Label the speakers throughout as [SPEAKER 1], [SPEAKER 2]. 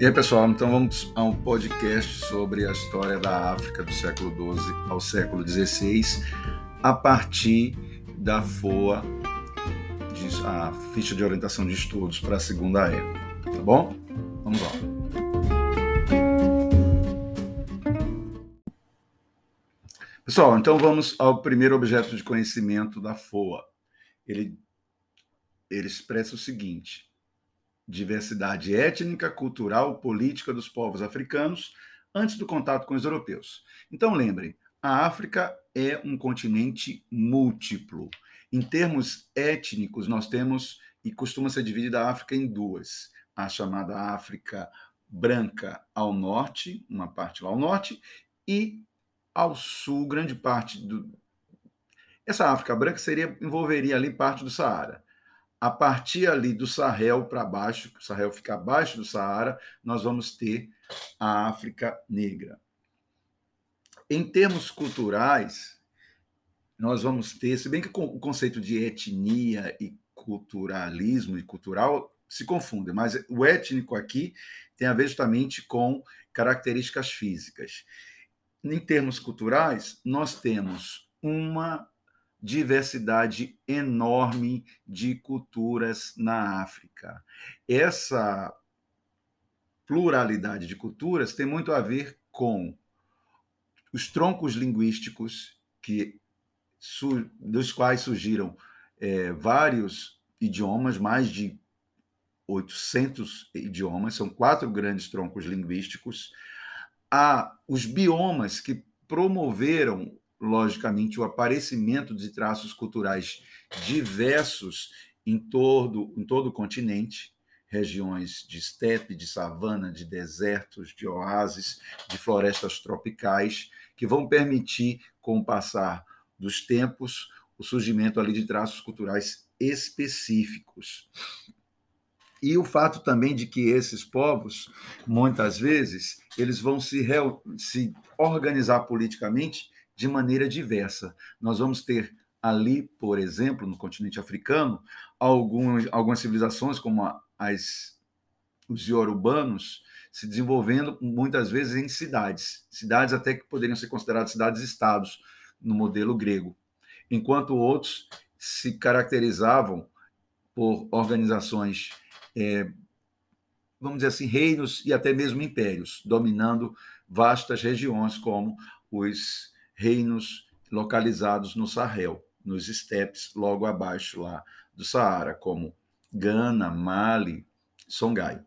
[SPEAKER 1] E aí, pessoal, então vamos a um podcast sobre a história da África do século XII ao século XVI, a partir da FOA, a ficha de orientação de estudos para a Segunda Era. Tá bom? Vamos lá. Pessoal, então vamos ao primeiro objeto de conhecimento da FOA. Ele, ele expressa o seguinte: diversidade étnica, cultural, política dos povos africanos antes do contato com os europeus. Então lembrem, a África é um continente múltiplo. Em termos étnicos, nós temos e costuma ser dividida a África em duas: a chamada África branca ao norte, uma parte lá ao norte, e ao sul, grande parte do. Essa África branca seria envolveria ali parte do Saara a partir ali do Sahel para baixo, o Sahel fica abaixo do Saara, nós vamos ter a África Negra. Em termos culturais, nós vamos ter, se bem que o conceito de etnia e culturalismo e cultural se confundem, mas o étnico aqui tem a ver justamente com características físicas. Em termos culturais, nós temos uma diversidade enorme de culturas na África. Essa pluralidade de culturas tem muito a ver com os troncos linguísticos que dos quais surgiram é, vários idiomas, mais de 800 idiomas, são quatro grandes troncos linguísticos. Há os biomas que promoveram logicamente, o aparecimento de traços culturais diversos em todo, em todo o continente, regiões de estepe, de savana, de desertos, de oásis, de florestas tropicais, que vão permitir, com o passar dos tempos, o surgimento ali de traços culturais específicos. E o fato também de que esses povos, muitas vezes, eles vão se, se organizar politicamente de maneira diversa. Nós vamos ter ali, por exemplo, no continente africano, algumas, civilizações, como as, os iorubanos, se desenvolvendo muitas vezes em cidades, cidades até que poderiam ser consideradas cidades-estados no modelo grego, enquanto outros se caracterizavam por organizações, é, vamos dizer assim, reinos e até mesmo impérios, dominando vastas regiões como os reinos localizados no Sahel, nos estepes logo abaixo lá do Saara, como Gana, Mali, Songhai.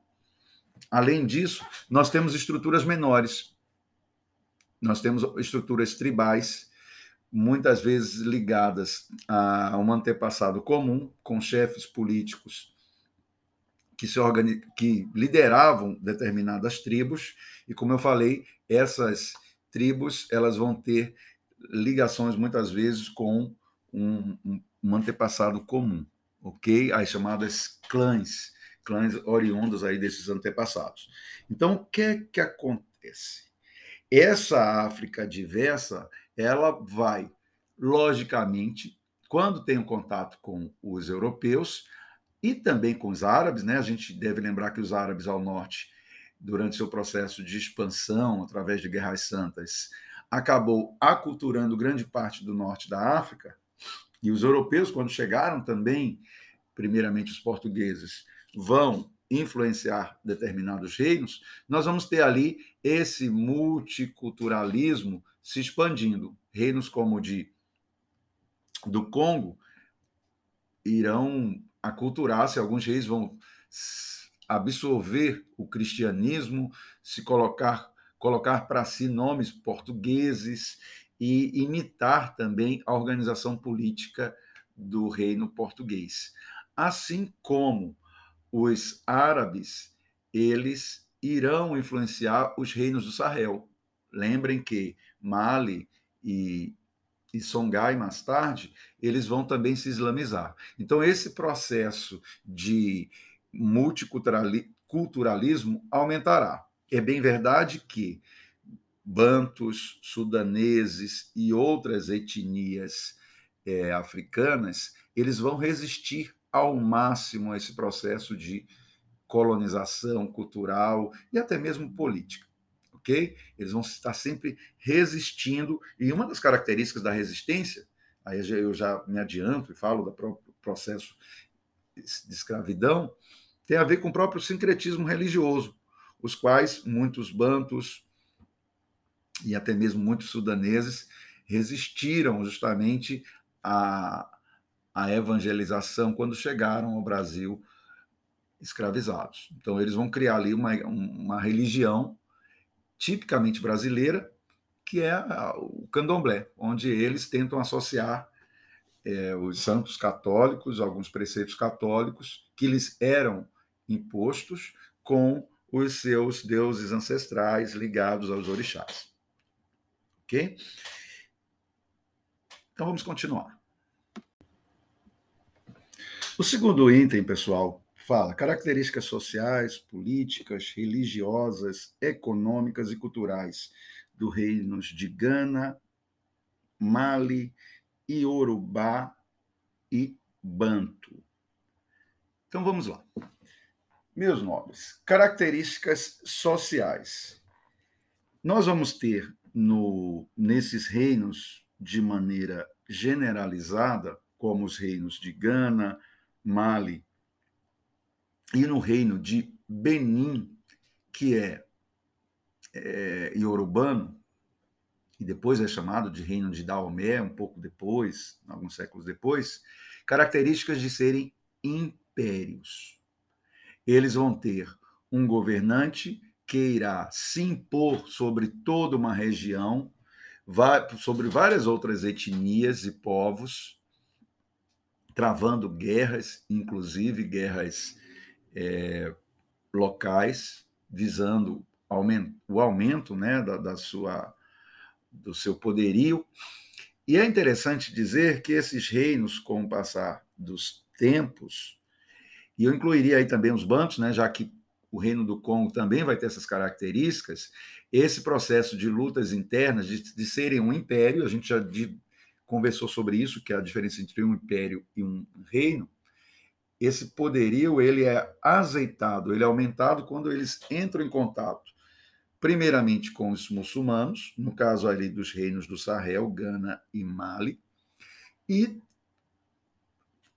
[SPEAKER 1] Além disso, nós temos estruturas menores. Nós temos estruturas tribais, muitas vezes ligadas a um antepassado comum, com chefes políticos que, se organiz... que lideravam determinadas tribos, e como eu falei, essas tribos elas vão ter ligações muitas vezes com um, um, antepassado comum, ok? As chamadas clãs, clãs oriundos aí desses antepassados. Então, o que é que acontece? Essa África diversa, ela vai, logicamente, quando tem um contato com os europeus e também com os árabes, né? A gente deve lembrar que os árabes ao norte durante seu processo de expansão através de guerras santas, acabou aculturando grande parte do norte da África, e os europeus, quando chegaram também, primeiramente os portugueses, vão influenciar determinados reinos, nós vamos ter ali esse multiculturalismo se expandindo. Reinos como o de do Congo irão aculturar-se, alguns reis vão absorver o cristianismo, se colocar colocar para si nomes portugueses e imitar também a organização política do reino português. Assim como os árabes, eles irão influenciar os reinos do Sahel. Lembrem que Mali e, e Songhai, mais tarde, eles vão também se islamizar. Então, esse processo de multiculturalismo aumentará. É bem verdade que bantos, sudaneses e outras etnias é, africanas, eles vão resistir ao máximo a esse processo de colonização cultural e até mesmo política. Ok? Eles vão estar sempre resistindo, e uma das características da resistência, aí eu já me adianto e falo do próprio processo de escravidão, tem a ver com o próprio sincretismo religioso, os quais muitos bantos e até mesmo muitos sudaneses resistiram justamente à, à evangelização quando chegaram ao Brasil escravizados. Então, eles vão criar ali uma, uma religião tipicamente brasileira, que é o candomblé, onde eles tentam associar é, os santos católicos, alguns preceitos católicos, que lhes eram impostos com os seus deuses ancestrais ligados aos orixás. Ok? Então vamos continuar. O segundo item, pessoal, fala características sociais, políticas, religiosas, econômicas e culturais do reinos de Gana, Mali, Iorubá e Banto. Então vamos lá. Meus nobres, características sociais. Nós vamos ter no, nesses reinos de maneira generalizada, como os reinos de Gana, Mali e no reino de Benin, que é, é iorubano, e depois é chamado de reino de Daomé, um pouco depois, alguns séculos depois, características de serem impérios. Eles vão ter um governante que irá se impor sobre toda uma região, sobre várias outras etnias e povos, travando guerras, inclusive guerras é, locais, visando o aumento né, da, da sua, do seu poderio. E é interessante dizer que esses reinos, com o passar dos tempos, e eu incluiria aí também os bancos, né, já que o Reino do Congo também vai ter essas características, esse processo de lutas internas, de, de serem um império, a gente já de, conversou sobre isso, que é a diferença entre um império e um reino, esse poderio ele é azeitado, ele é aumentado quando eles entram em contato, primeiramente com os muçulmanos, no caso ali dos reinos do Sahel, Gana e Mali, e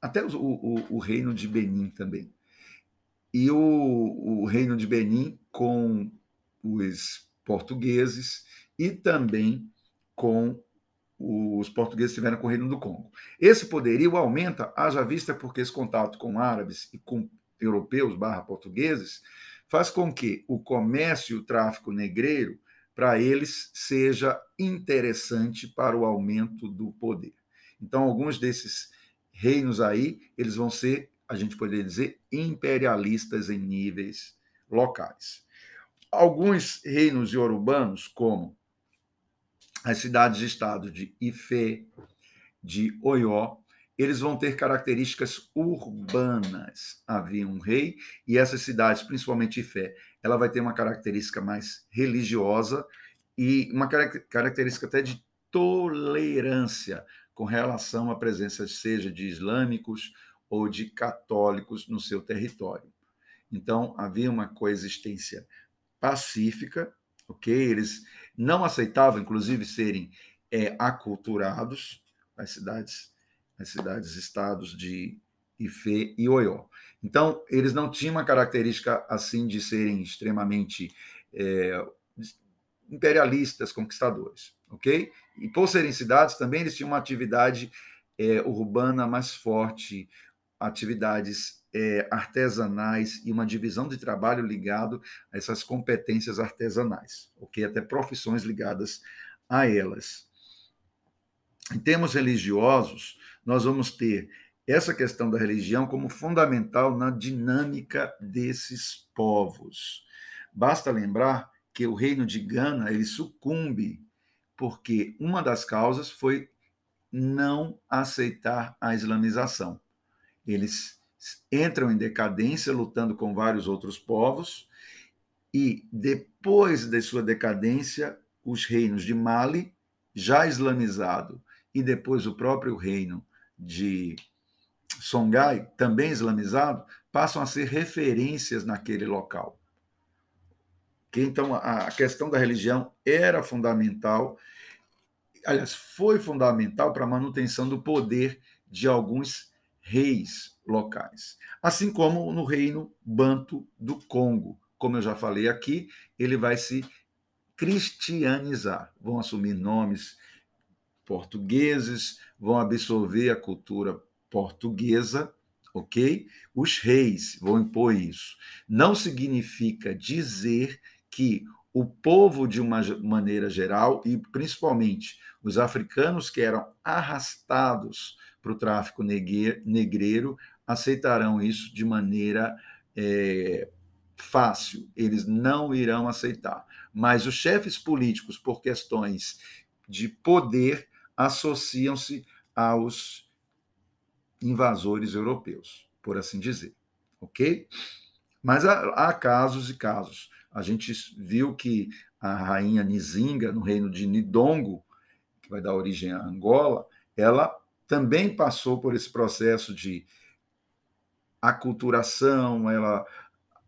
[SPEAKER 1] até o, o, o reino de Benin também e o, o Reino de Benin com os portugueses e também com os portugueses estiveram com o Reino do Congo. Esse poderio aumenta, haja vista porque esse contato com árabes e com europeus barra portugueses faz com que o comércio e o tráfico negreiro para eles seja interessante para o aumento do poder. Então, alguns desses reinos aí, eles vão ser a gente poderia dizer, imperialistas em níveis locais. Alguns reinos iorubanos, como as cidades-estado de Ifé, de Oió, eles vão ter características urbanas. Havia um rei e essas cidades, principalmente Ifé, ela vai ter uma característica mais religiosa e uma característica até de tolerância com relação à presença, seja de islâmicos ou de católicos no seu território. Então, havia uma coexistência pacífica, ok? Eles não aceitavam, inclusive, serem é, aculturados, as cidades, as cidades-estados de Ifé e Oió. Então, eles não tinham uma característica assim de serem extremamente é, imperialistas, conquistadores, ok? E por serem cidades, também eles tinham uma atividade é, urbana mais forte, atividades é, artesanais e uma divisão de trabalho ligado a essas competências artesanais, ok? Até profissões ligadas a elas. Em termos religiosos, nós vamos ter essa questão da religião como fundamental na dinâmica desses povos. Basta lembrar que o reino de Gana ele sucumbe porque uma das causas foi não aceitar a islamização. Eles entram em decadência, lutando com vários outros povos, e depois de sua decadência, os reinos de Mali, já islamizado, e depois o próprio reino de Songhai, também islamizado, passam a ser referências naquele local. Que então a questão da religião era fundamental, aliás, foi fundamental para a manutenção do poder de alguns reis locais, assim como no reino Banto do Congo. Como eu já falei aqui, ele vai se cristianizar, vão assumir nomes portugueses, vão absorver a cultura portuguesa, ok? Os reis vão impor isso. Não significa dizer que o povo, de uma maneira geral, e principalmente os africanos que eram arrastados para o tráfico negreiro, aceitarão isso de maneira é, fácil. Eles não irão aceitar. Mas os chefes políticos, por questões de poder, associam-se aos invasores europeus, por assim dizer. Ok? Mas há, há casos e casos. A gente viu que a rainha Nizinga, no reino de Nidongo, que vai dar origem à Angola, ela também passou por esse processo de aculturação, ela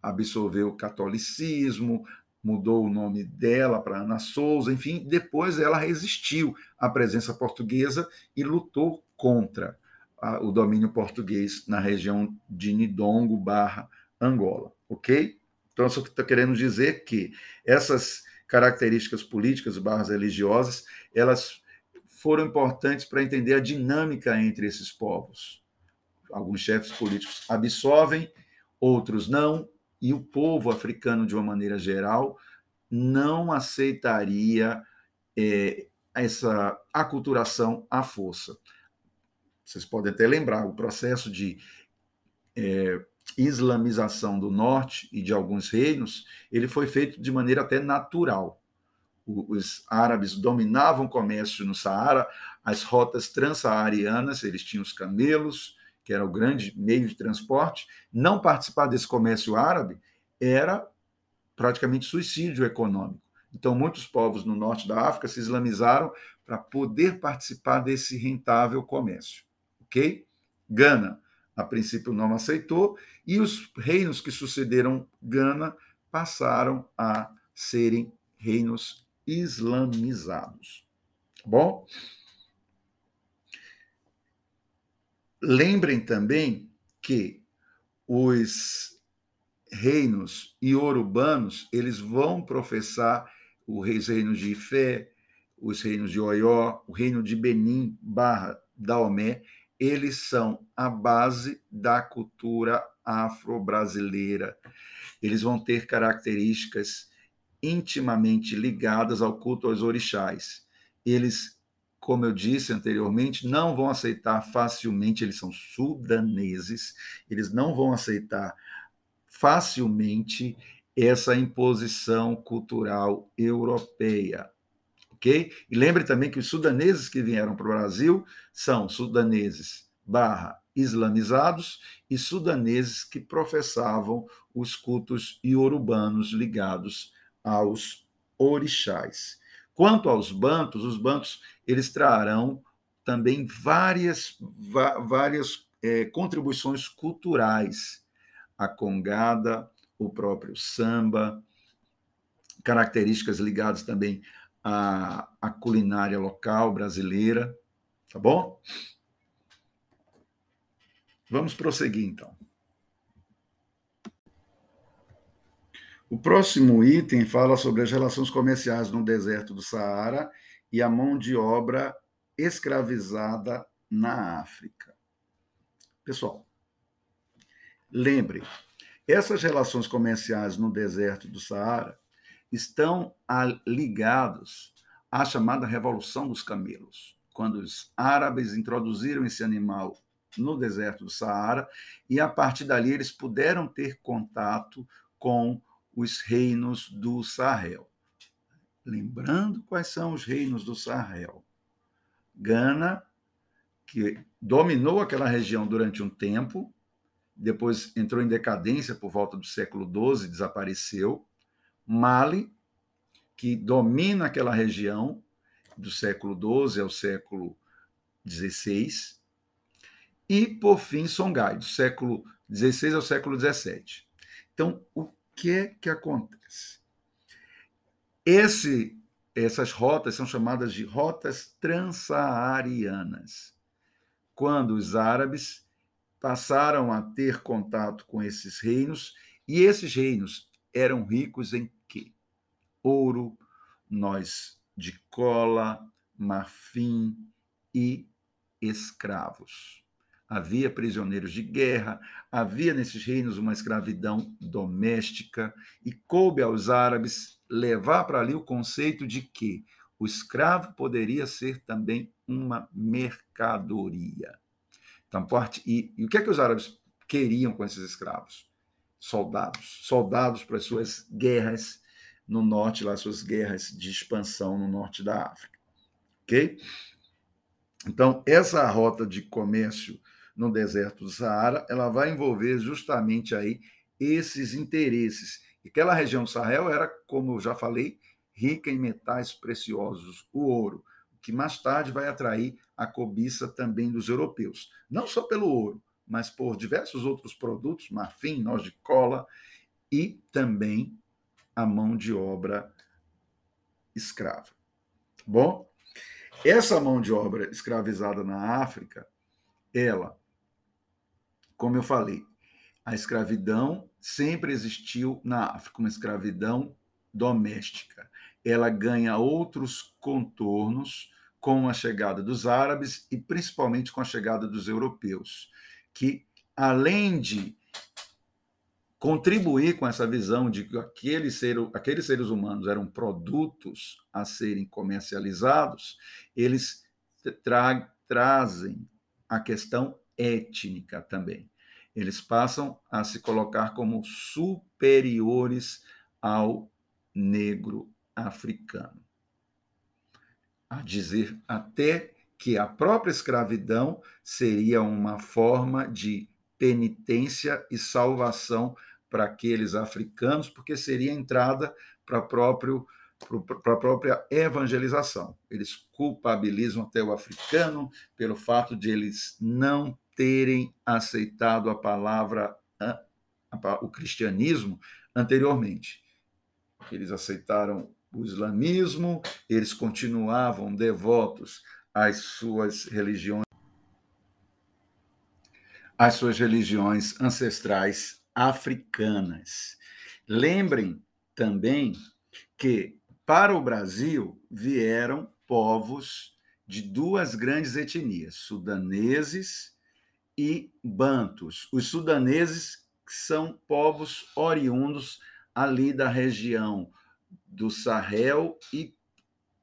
[SPEAKER 1] absorveu o catolicismo, mudou o nome dela para Ana Souza, enfim, depois ela resistiu à presença portuguesa e lutou contra a, o domínio português na região de Nidongo barra Angola, ok? Então, eu só estou querendo dizer que essas características políticas barras religiosas, elas foram importantes para entender a dinâmica entre esses povos. Alguns chefes políticos absorvem, outros não, e o povo africano, de uma maneira geral, não aceitaria é, essa aculturação à força. Vocês podem até lembrar o processo de é, islamização do norte e de alguns reinos, ele foi feito de maneira até natural. Os árabes dominavam o comércio no Saara, as rotas transsaarianas, eles tinham os camelos, que era o grande meio de transporte, não participar desse comércio árabe era praticamente suicídio econômico. Então, muitos povos no norte da África se islamizaram para poder participar desse rentável comércio. Ok? Gana, a princípio, não aceitou, e os reinos que sucederam Gana passaram a serem reinos islamizados. Tá bom? Lembrem também que os reinos iorubanos, eles vão professar os reinos de Ifé, os reinos de Oió, o reino de Benin barra Daomé, eles são a base da cultura afro-brasileira. Eles vão ter características intimamente ligadas ao culto aos orixás. Eles como eu disse anteriormente, não vão aceitar facilmente, eles são sudaneses, eles não vão aceitar facilmente essa imposição cultural europeia. Ok? E lembre também que os sudaneses que vieram para o Brasil são sudaneses barra islamizados e sudaneses que professavam os cultos iorubanos ligados aos orixás. Quanto aos bantos, os bantos eles trarão também várias, várias é, contribuições culturais. A congada, o próprio samba, características ligadas também à, à culinária local brasileira, tá bom? Vamos prosseguir então. O próximo item fala sobre as relações comerciais no deserto do Saara e a mão de obra escravizada na África. Pessoal, lembre, essas relações comerciais no deserto do Saara estão ligados à chamada Revolução dos Camelos, quando os árabes introduziram esse animal no deserto do Saara e a partir dali eles puderam ter contato com os reinos do Sahel. Lembrando quais são os reinos do Sahel. Gana, que dominou aquela região durante um tempo, depois entrou em decadência por volta do século XII, desapareceu. Mali, que domina aquela região do século XII ao século XVI. e, por fim, Songhai, do século XVI ao século XVII. Então, o que é que acontece? Esse, essas rotas são chamadas de rotas transsaarianas. Quando os árabes passaram a ter contato com esses reinos, e esses reinos eram ricos em? Ouro, nós de cola, marfim e escravos. Havia prisioneiros de guerra, havia nesses reinos uma escravidão doméstica, e coube aos árabes levar para ali o conceito de que o escravo poderia ser também uma mercadoria. Então, parte, e, e o que é que os árabes queriam com esses escravos? Soldados, soldados para as suas guerras no norte, lá suas guerras de expansão no norte da África. Ok? Então, essa rota de comércio no deserto do Saara, ela vai envolver justamente aí esses interesses. E aquela região do Sahel era, como eu já falei, rica em metais preciosos, o ouro, que mais tarde vai atrair a cobiça também dos europeus. Não só pelo ouro, mas por diversos outros produtos, marfim, nós de cola e também a mão de obra escrava. Bom, essa mão de obra escravizada na África, ela como eu falei, a escravidão sempre existiu na África, uma escravidão doméstica. Ela ganha outros contornos com a chegada dos árabes e principalmente com a chegada dos europeus, que além de contribuir com essa visão de que aqueles, ser, aqueles seres humanos eram produtos a serem comercializados, eles tra trazem a questão étnica também. Eles passam a se colocar como superiores ao negro africano. A dizer até que a própria escravidão seria uma forma de penitência e salvação para aqueles africanos, porque seria entrada para próprio para a própria evangelização. Eles culpabilizam até o africano pelo fato de eles não terem aceitado a palavra, o cristianismo, anteriormente. Eles aceitaram o islamismo, eles continuavam devotos às suas religiões, às suas religiões ancestrais africanas. Lembrem também que para o Brasil vieram povos de duas grandes etnias, sudaneses e bantus. Os sudaneses são povos oriundos ali da região do Sahel e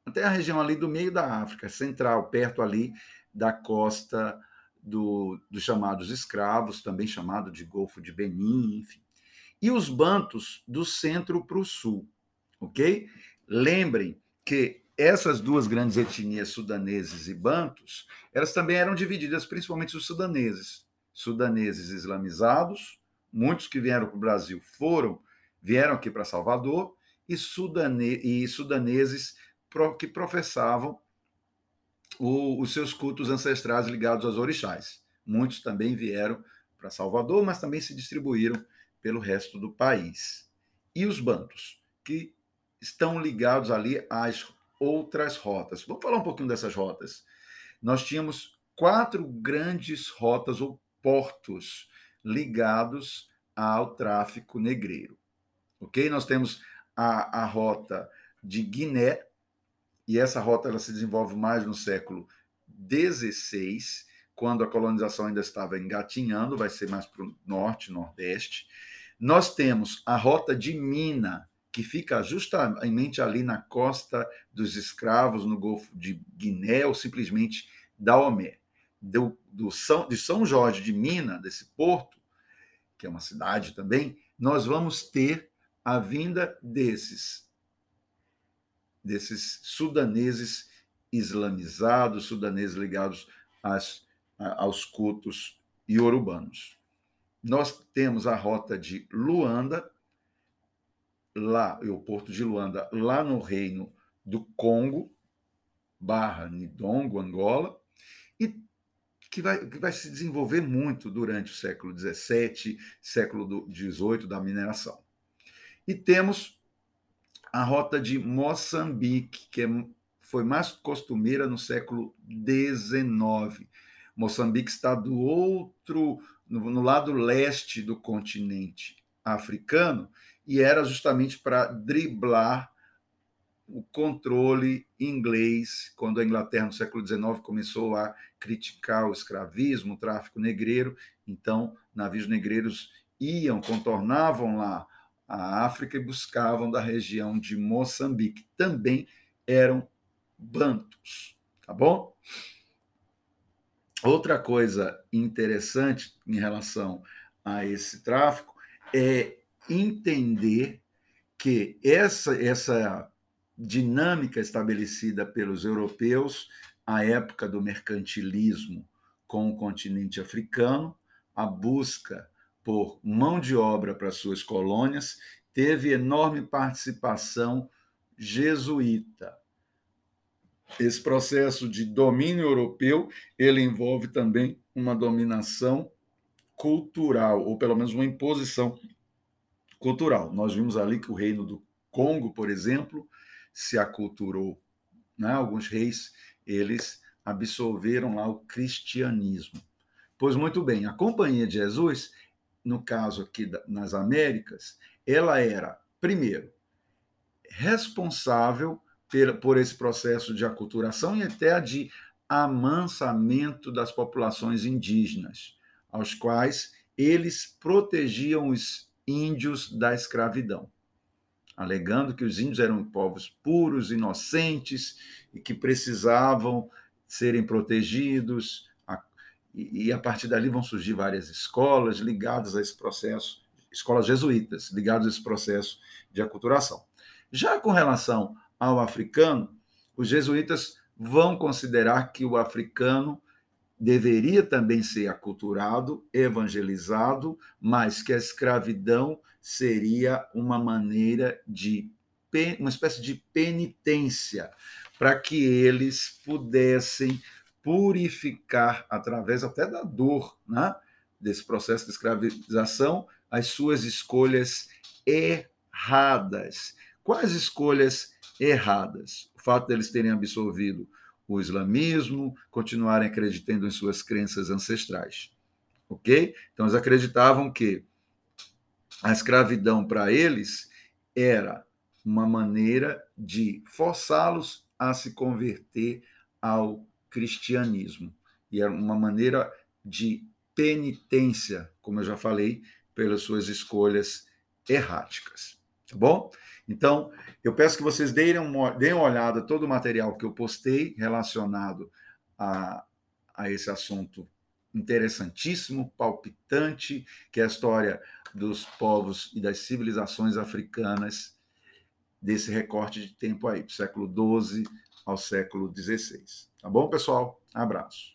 [SPEAKER 1] até a região ali do meio da África Central, perto ali da costa do, dos chamados escravos, também chamado de Golfo de Benin, enfim. E os bantus do centro para o sul, ok? Lembrem que essas duas grandes etnias, sudaneses e bantos, elas também eram divididas, principalmente os sudaneses. Sudaneses islamizados, muitos que vieram para o Brasil foram, vieram aqui para Salvador, e, sudane, e sudaneses que professavam o, os seus cultos ancestrais ligados aos orixás. Muitos também vieram para Salvador, mas também se distribuíram pelo resto do país. E os bantos, que estão ligados ali às outras rotas. Vamos falar um pouquinho dessas rotas. Nós tínhamos quatro grandes rotas ou portos ligados ao tráfico negreiro. Ok? Nós temos a, a rota de Guiné, e essa rota ela se desenvolve mais no século XVI, quando a colonização ainda estava engatinhando, vai ser mais para o norte, nordeste. Nós temos a rota de Mina, que fica justamente ali na costa dos escravos, no Golfo de Guiné, ou simplesmente Daomé. Do, do São, de São Jorge de Minas, desse porto, que é uma cidade também, nós vamos ter a vinda desses, desses sudaneses islamizados, sudaneses ligados às, aos cultos iorubanos. Nós temos a rota de Luanda, lá, o porto de Luanda, lá no reino do Congo, barra Nidongo, Angola, e que vai, que vai se desenvolver muito durante o século XVII, século XVIII da mineração. E temos a rota de Moçambique, que é, foi mais costumeira no século XIX. Moçambique está do outro, no, no lado leste do continente africano, e era justamente para driblar o controle inglês, quando a Inglaterra, no século XIX, começou a criticar o escravismo, o tráfico negreiro. Então, navios negreiros iam, contornavam lá a África e buscavam da região de Moçambique. Também eram bantos, tá bom? Outra coisa interessante em relação a esse tráfico é entender que essa, essa dinâmica estabelecida pelos europeus à época do mercantilismo com o continente africano, a busca por mão de obra para suas colônias, teve enorme participação jesuíta. Esse processo de domínio europeu, ele envolve também uma dominação cultural, ou pelo menos uma imposição cultural. Nós vimos ali que o reino do Congo, por exemplo, se aculturou. Né? Alguns reis, eles absolveram lá o cristianismo. Pois muito bem, a Companhia de Jesus, no caso aqui nas Américas, ela era, primeiro, responsável por esse processo de aculturação e até de amansamento das populações indígenas, aos quais eles protegiam os índios da escravidão, alegando que os índios eram povos puros, inocentes e que precisavam serem protegidos. E a partir dali vão surgir várias escolas ligadas a esse processo, escolas jesuítas ligadas a esse processo de aculturação. Já com relação ao africano, os jesuítas vão considerar que o africano deveria também ser aculturado, evangelizado, mas que a escravidão seria uma maneira de uma espécie de penitência para que eles pudessem purificar através até da dor, né, desse processo de escravização, as suas escolhas erradas. Quais escolhas erradas? O fato deles terem absorvido o islamismo, continuarem acreditando em suas crenças ancestrais. Ok? Então, eles acreditavam que a escravidão para eles era uma maneira de forçá-los a se converter ao cristianismo. E era uma maneira de penitência, como eu já falei, pelas suas escolhas erráticas. Tá bom? Então, eu peço que vocês deem uma, deem uma olhada todo o material que eu postei relacionado a, a esse assunto interessantíssimo, palpitante, que é a história dos povos e das civilizações africanas desse recorte de tempo aí, do século XII ao século XVI. Tá bom, pessoal? Abraço.